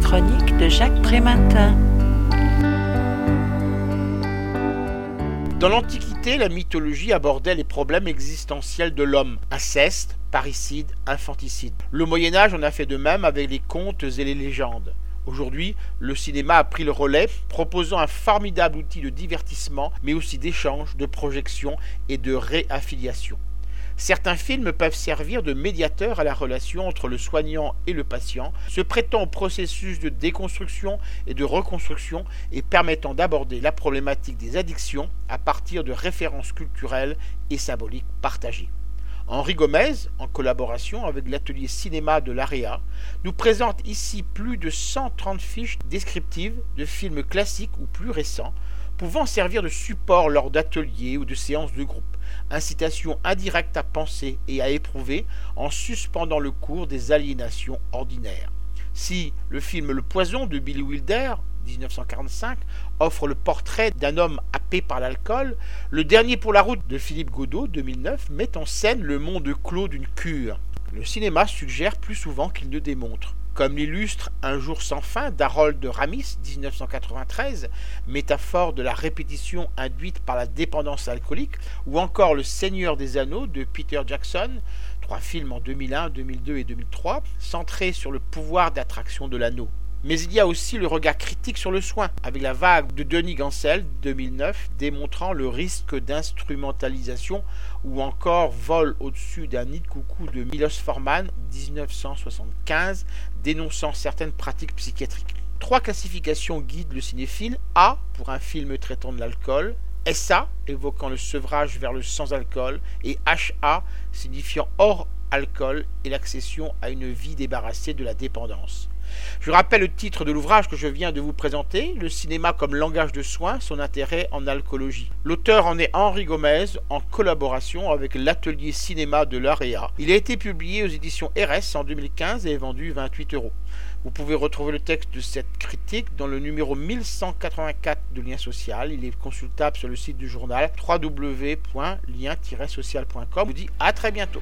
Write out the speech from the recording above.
chronique de Jacques Prémantin. Dans l'Antiquité, la mythologie abordait les problèmes existentiels de l'homme, inceste, parricide, infanticide. Le Moyen Âge en a fait de même avec les contes et les légendes. Aujourd'hui, le cinéma a pris le relais, proposant un formidable outil de divertissement, mais aussi d'échange, de projection et de réaffiliation. Certains films peuvent servir de médiateur à la relation entre le soignant et le patient, se prêtant au processus de déconstruction et de reconstruction et permettant d'aborder la problématique des addictions à partir de références culturelles et symboliques partagées. Henri Gomez, en collaboration avec l'atelier cinéma de l'AREA, nous présente ici plus de 130 fiches descriptives de films classiques ou plus récents, pouvant servir de support lors d'ateliers ou de séances de groupe incitation indirecte à penser et à éprouver en suspendant le cours des aliénations ordinaires. Si le film Le Poison de Billy Wilder 1945 offre le portrait d'un homme happé par l'alcool, le dernier pour la route de Philippe Godot 2009 met en scène le monde clos d'une cure. Le cinéma suggère plus souvent qu'il ne démontre comme l'illustre Un jour sans fin d'Harold Ramis 1993, métaphore de la répétition induite par la dépendance alcoolique, ou encore Le Seigneur des Anneaux de Peter Jackson, trois films en 2001, 2002 et 2003, centrés sur le pouvoir d'attraction de l'anneau. Mais il y a aussi le regard critique sur le soin, avec la vague de Denis Gansel 2009 démontrant le risque d'instrumentalisation ou encore vol au-dessus d'un nid de coucou de Milos Forman 1975 dénonçant certaines pratiques psychiatriques. Trois classifications guident le cinéphile A pour un film traitant de l'alcool, SA évoquant le sevrage vers le sans-alcool et HA signifiant hors alcool et l'accession à une vie débarrassée de la dépendance. Je rappelle le titre de l'ouvrage que je viens de vous présenter, Le cinéma comme langage de soins, son intérêt en alcoolologie. L'auteur en est Henri Gomez en collaboration avec l'atelier cinéma de l'AREA. Il a été publié aux éditions RS en 2015 et est vendu 28 euros. Vous pouvez retrouver le texte de cette critique dans le numéro 1184 de Lien Social. Il est consultable sur le site du journal www.lien-social.com. Je vous dis à très bientôt.